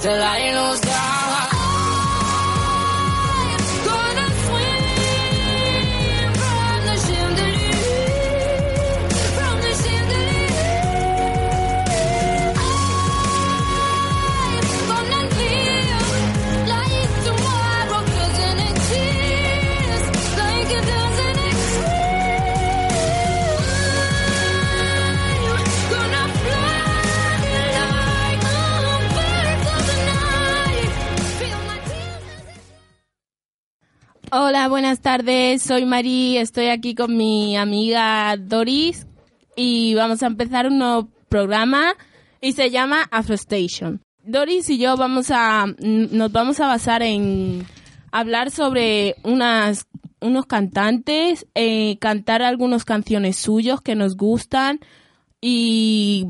Till I Hola, buenas tardes. Soy Mari. Estoy aquí con mi amiga Doris y vamos a empezar un nuevo programa y se llama Afro Station. Doris y yo vamos a nos vamos a basar en hablar sobre unas unos cantantes, eh, cantar algunas canciones suyos que nos gustan y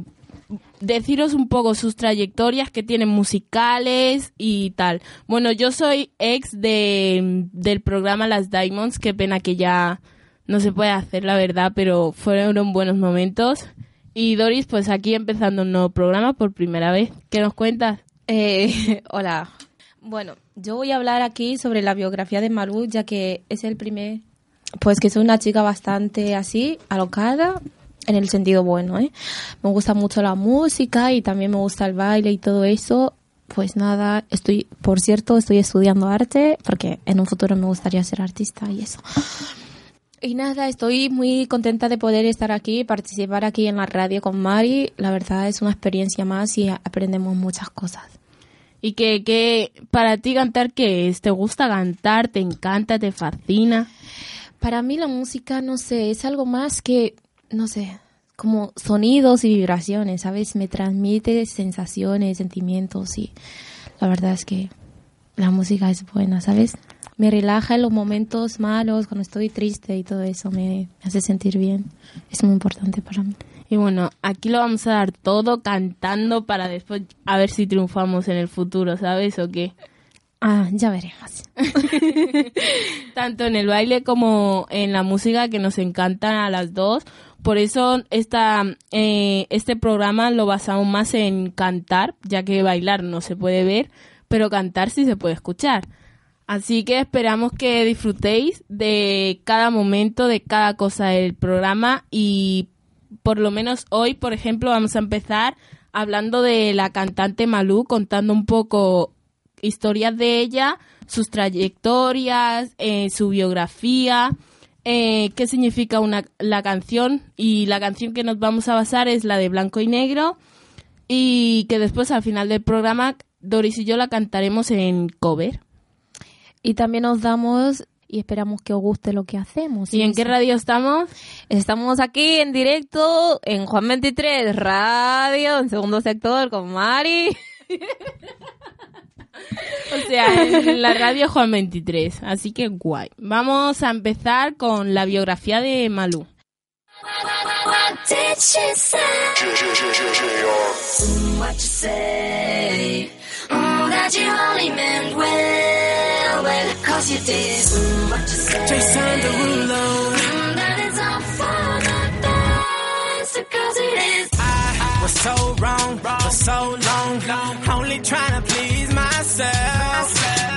deciros un poco sus trayectorias que tienen musicales y tal. Bueno, yo soy ex de, del programa Las Diamonds, qué pena que ya no se puede hacer, la verdad, pero fueron buenos momentos. Y Doris, pues aquí empezando un nuevo programa por primera vez. ¿Qué nos cuentas? Eh, hola. Bueno, yo voy a hablar aquí sobre la biografía de Malú, ya que es el primer, pues que soy una chica bastante así, alocada, en el sentido bueno, ¿eh? Me gusta mucho la música y también me gusta el baile y todo eso. Pues nada, estoy, por cierto, estoy estudiando arte porque en un futuro me gustaría ser artista y eso. Y nada, estoy muy contenta de poder estar aquí, participar aquí en la radio con Mari. La verdad es una experiencia más y aprendemos muchas cosas. Y que, que para ti cantar, ¿qué es? ¿Te gusta cantar? ¿Te encanta? ¿Te fascina? Para mí la música, no sé, es algo más que, no sé, como sonidos y vibraciones, ¿sabes? Me transmite sensaciones, sentimientos y la verdad es que la música es buena, ¿sabes? Me relaja en los momentos malos, cuando estoy triste y todo eso, me, hace sentir bien. Es muy importante para mí. Y bueno, aquí lo vamos a dar todo cantando para después a ver si triunfamos en el futuro, ¿sabes? ¿O qué? Ah, ya veremos. Tanto en el baile como en la música que nos encantan a las dos. Por eso esta, eh, este programa lo basamos más en cantar, ya que bailar no se puede ver, pero cantar sí se puede escuchar. Así que esperamos que disfrutéis de cada momento, de cada cosa del programa y por lo menos hoy, por ejemplo, vamos a empezar hablando de la cantante Malú, contando un poco historias de ella, sus trayectorias, eh, su biografía, eh, qué significa una, la canción y la canción que nos vamos a basar es la de Blanco y Negro y que después al final del programa Doris y yo la cantaremos en cover. Y también os damos y esperamos que os guste lo que hacemos. ¿Y en qué radio estamos? Estamos aquí en directo en Juan 23 Radio, en segundo sector con Mari. O sea, en la radio Juan 23. Así que guay. Vamos a empezar con la biografía de Malú. I was so wrong for so long, only trying to please myself.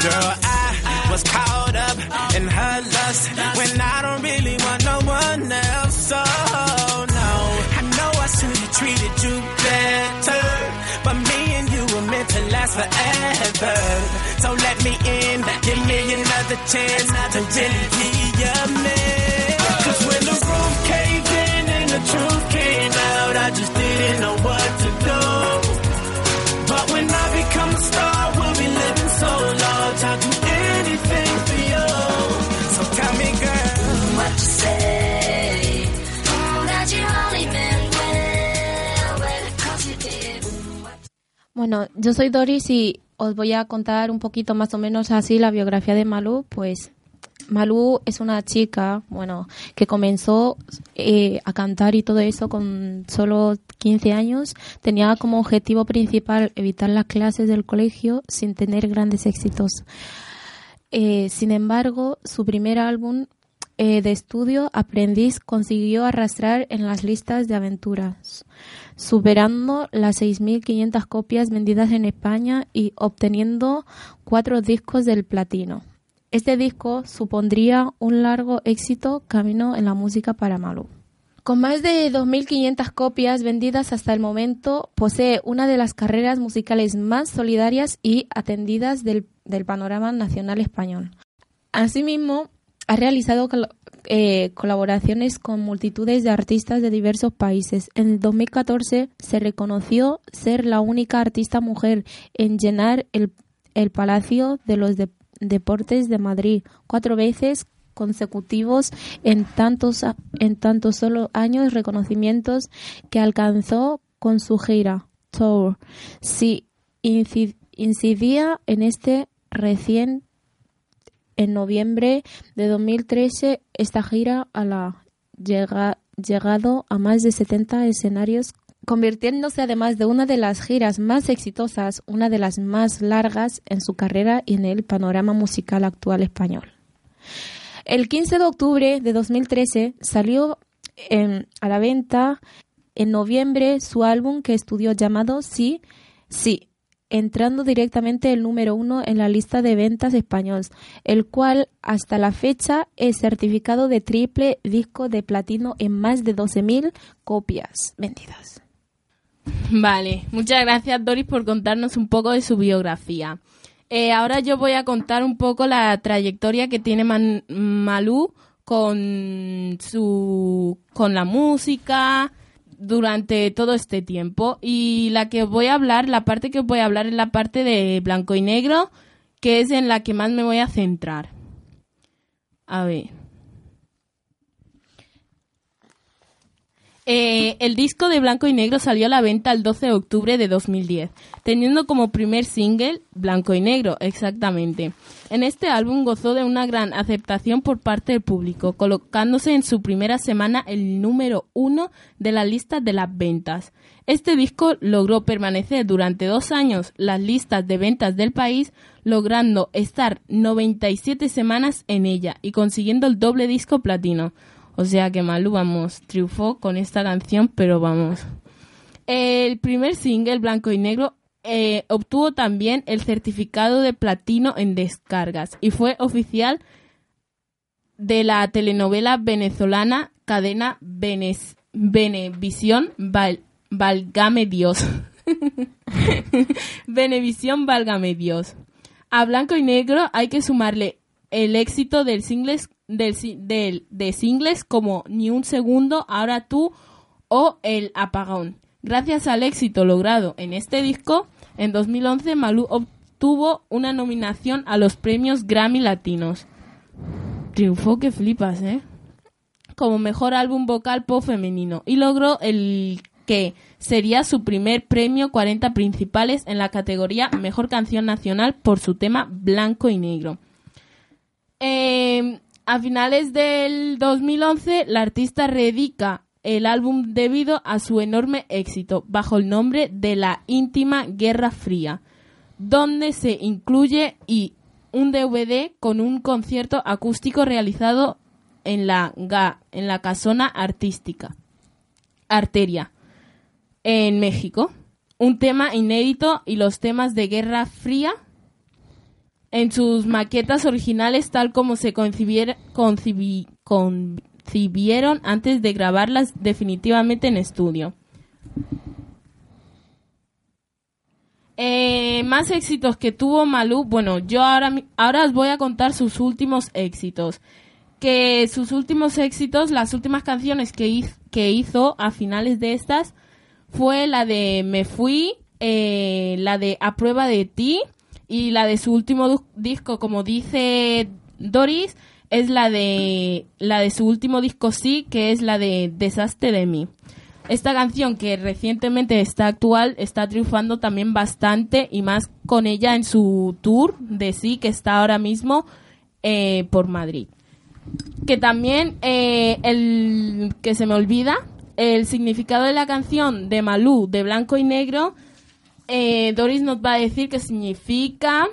Girl, I was caught up in her lust when I don't really want no one else. So no, I know I should have treated you better, but me and you were meant to last forever. So let me in, give me another chance to really Bueno, yo soy Doris y os voy a contar un poquito más o menos así la biografía de Malú. Pues Malú es una chica, bueno, que comenzó eh, a cantar y todo eso con solo 15 años. Tenía como objetivo principal evitar las clases del colegio sin tener grandes éxitos. Eh, sin embargo, su primer álbum de estudio, Aprendiz, consiguió arrastrar en las listas de aventuras, superando las 6.500 copias vendidas en España y obteniendo cuatro discos del platino. Este disco supondría un largo éxito camino en la música para Malú. Con más de 2.500 copias vendidas hasta el momento, posee una de las carreras musicales más solidarias y atendidas del, del panorama nacional español. Asimismo, ha realizado eh, colaboraciones con multitudes de artistas de diversos países. En 2014 se reconoció ser la única artista mujer en llenar el, Palacio de los Deportes de Madrid cuatro veces consecutivos en tantos, en tantos solo años reconocimientos que alcanzó con su gira Tour. Si incidía en este recién en noviembre de 2013, esta gira a la llega, llegado a más de 70 escenarios, convirtiéndose además de una de las giras más exitosas, una de las más largas en su carrera y en el panorama musical actual español. El 15 de octubre de 2013 salió a la venta en noviembre su álbum que estudió llamado Sí, Sí, entrando directamente el número uno en la lista de ventas españoles, el cual hasta la fecha es certificado de triple disco de platino en más de 12.000 copias vendidas. Vale, muchas gracias Doris por contarnos un poco de su biografía. Eh, ahora yo voy a contar un poco la trayectoria que tiene Malú con su con la música, durante todo este tiempo. Y la que voy a hablar, la parte que voy a hablar es la parte de blanco y negro, que es en la que más me voy a centrar. A ver. Eh, el disco de Blanco y Negro salió a la venta el 12 de octubre de 2010, teniendo como primer single Blanco y Negro, exactamente. En este álbum gozó de una gran aceptación por parte del público, colocándose en su primera semana el número uno de la lista de las ventas. Este disco logró permanecer durante dos años las listas de ventas del país, logrando estar 97 semanas en ella y consiguiendo el doble disco platino. O sea que Malú, vamos, triunfó con esta canción, pero vamos. El primer single, Blanco y Negro, eh, obtuvo también el certificado de platino en descargas y fue oficial de la telenovela venezolana Cadena Venes Venevisión Valgame Dios. Venevisión Valgame Dios. A Blanco y Negro hay que sumarle el éxito del singles del, de singles como Ni un segundo, Ahora tú o El apagón. Gracias al éxito logrado en este disco, en 2011 Malú obtuvo una nominación a los premios Grammy Latinos. Triunfó que flipas, ¿eh? Como mejor álbum vocal pop femenino y logró el que sería su primer premio 40 principales en la categoría Mejor Canción Nacional por su tema Blanco y Negro. Eh, a finales del 2011, la artista reedica el álbum debido a su enorme éxito bajo el nombre de La íntima Guerra Fría, donde se incluye y un DVD con un concierto acústico realizado en la en la casona artística Arteria en México. Un tema inédito y los temas de Guerra Fría en sus maquetas originales tal como se concibieron antes de grabarlas definitivamente en estudio. Eh, más éxitos que tuvo Malú. Bueno, yo ahora, ahora os voy a contar sus últimos éxitos. Que sus últimos éxitos, las últimas canciones que, hizo, a finales de estas, fue la de Me Fui, eh, la de A Prueba de Ti, y la de su último disco, como dice Doris, es la de la de su último disco sí, que es la de Desastre de mí. esta canción que recientemente está actual está triunfando también bastante y más con ella en su tour de sí que está ahora mismo eh, por Madrid. Que también eh, el que se me olvida el significado de la canción de Malú de blanco y negro. Eh, Doris nos va a decir qué significa.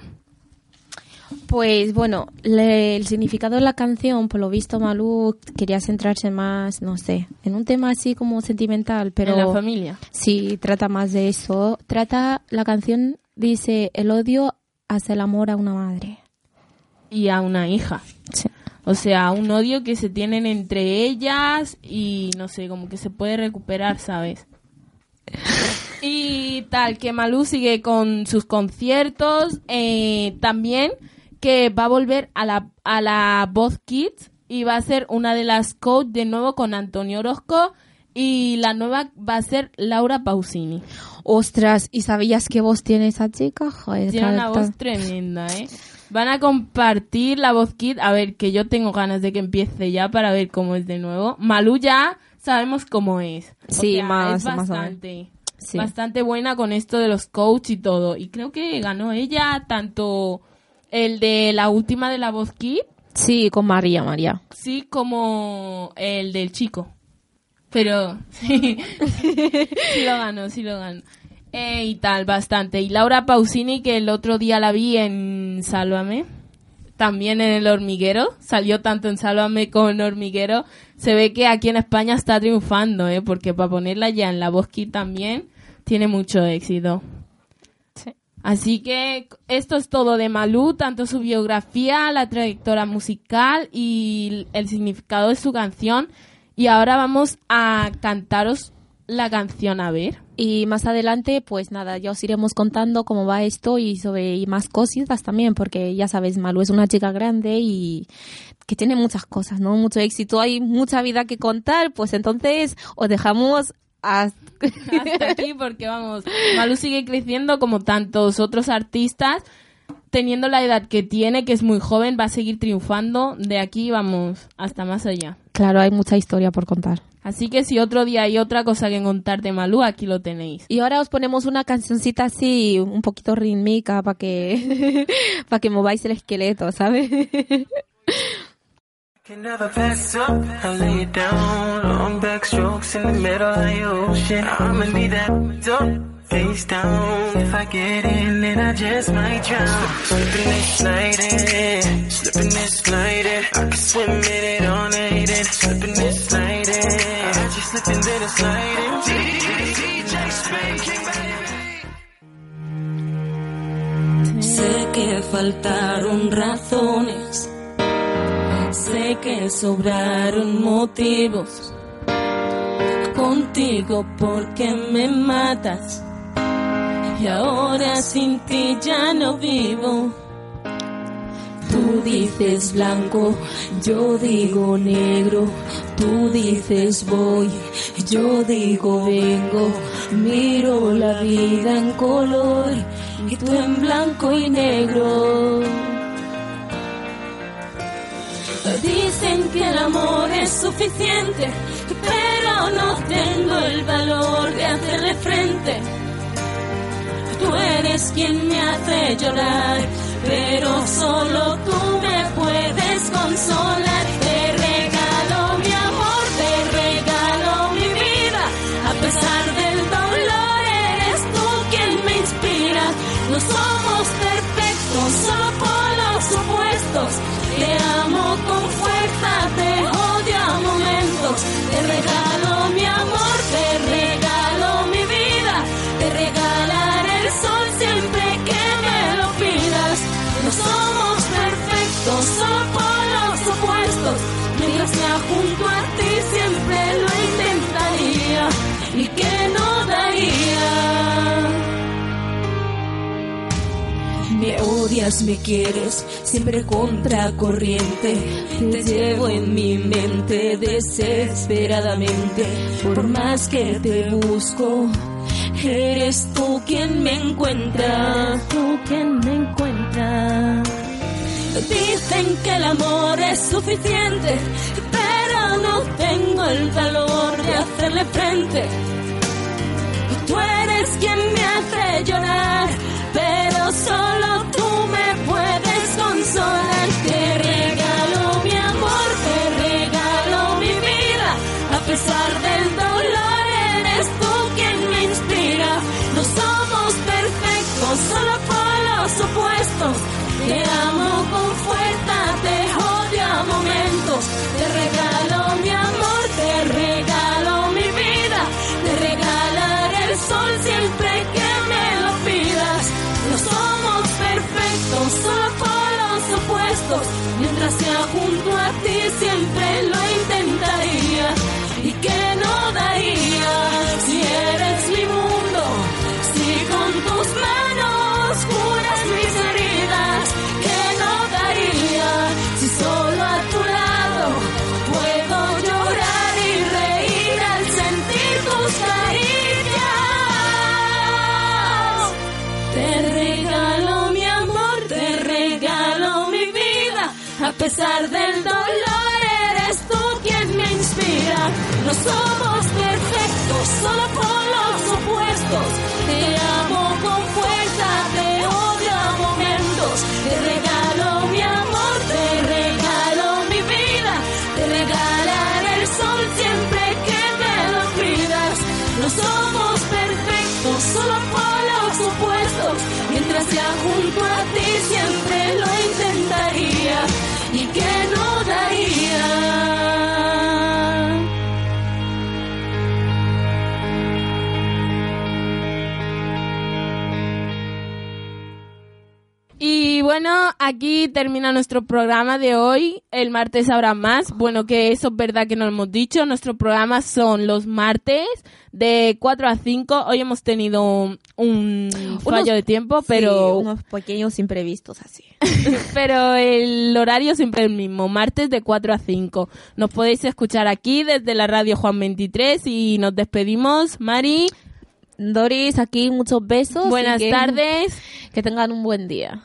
Pues bueno, le- el significado de la canción, por lo visto, Malú quería centrarse más, no sé, en un tema así como sentimental, pero en la familia. sí trata más de eso. Trata, la canción dice el odio hacia el amor a una madre. y a una hija. Sí. O sea, un odio que se tienen entre ellas y no sé, como que se puede recuperar, ¿sabes? Y tal, que Malú sigue con sus conciertos. eh, también que va a volver a la, a la Voz Kids y va a ser una de las coach de nuevo con Antonio Orozco. Y la nueva va a ser Laura Pausini. Ostras, ¿y sabías qué voz tiene esa chica? Joder, Tiene una voz tremenda, ¿eh? Van a compartir la voz kit. A ver, que yo tengo ganas de que empiece ya para ver cómo es de nuevo. Malú ya sabemos cómo es. O Sí, sea, más- es más o menos. bastante, Sí. bastante buena con esto de los coach y todo. Y creo que ganó ella tanto el de la última de la voz kit, Sí, con María, María. sí, como el del chico. Pero sí, sí lo ganó, sí lo ganó. Eh, y tal, bastante. Y Laura Pausini, que el otro día la vi en Sálvame, también en El Hormiguero, salió tanto en Sálvame como en Hormiguero. Se ve que aquí en España está triunfando, ¿eh? porque para ponerla ya en la Kids también tiene mucho éxito. Así que esto es todo de Malú, tanto su biografía, la trayectoria musical y el significado de su canción. Y ahora vamos a cantaros la canción, a ver. Y más adelante, pues nada, ya os iremos contando cómo va esto y sobre y más cositas también, porque ya sabes, Malu es una chica grande y que tiene muchas cosas, ¿no? Mucho éxito, hay mucha vida que contar, pues entonces os dejamos hasta... Hasta aquí porque vamos, Malú sigue creciendo como tantos otros artistas, teniendo la edad que tiene, que es muy joven, va a seguir triunfando. De aquí vamos hasta más allá. Claro, hay mucha historia por contar. Así que si otro día hay otra cosa que contar de Malú, aquí lo tenéis. Y ahora os ponemos una cancioncita así, un poquito rítmica, para que, para que mováis el esqueleto, ¿sabes? Can never pass up. I lay it down. Long backstrokes in the middle of the ocean. I'ma need that up, face down. If I get in, then I just might drown. Slipping sliding, slipping and sliding. I can swim in it all night and slipping and sliding. I just Sé que faltaron razones, sé que sobraron motivos. Contigo porque me matas y ahora sin ti ya no vivo. Tú dices blanco, yo digo negro. Tú dices voy, yo digo vengo. Miro la vida en color y tú en blanco y negro. Dicen que el amor es suficiente, pero no tengo el valor de hacerle frente. Tú eres quien me hace llorar, pero solo tú junto a ti siempre lo intentaría y que no daría. Me odias, me quieres, siempre contracorriente. Te llevo en mi mente desesperadamente. Por más que te busco, eres tú quien me encuentra. Tú quien me encuentra. Dicen que el amor es suficiente, tengo el valor de hacerle frente. Mientras sea junto a ti No somos perfectos, solo polos opuestos. Te amo con fuerza, te odio a momentos. Te regalo mi amor, te regalo mi vida. Te regalaré el sol siempre que me lo pidas. No somos perfectos, solo polos opuestos. Mientras sea junto a ti bueno, aquí termina nuestro programa de hoy. El martes habrá más. Bueno, que eso es verdad que no lo hemos dicho. Nuestros programas son los martes de 4 a 5. Hoy hemos tenido un fallo de tiempo, pero, Sí, unos pequeños imprevistos así. pero el horario siempre es el mismo. Martes de 4 a 5. Nos podéis escuchar aquí desde la radio Juan 23 y nos despedimos. Mari, Doris, aquí muchos besos. buenas que- tardes. Que tengan un buen día.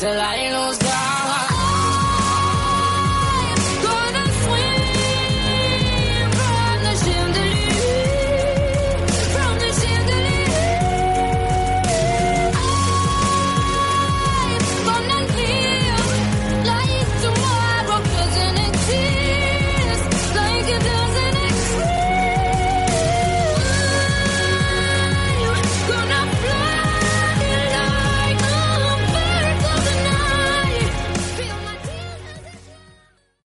till I lose.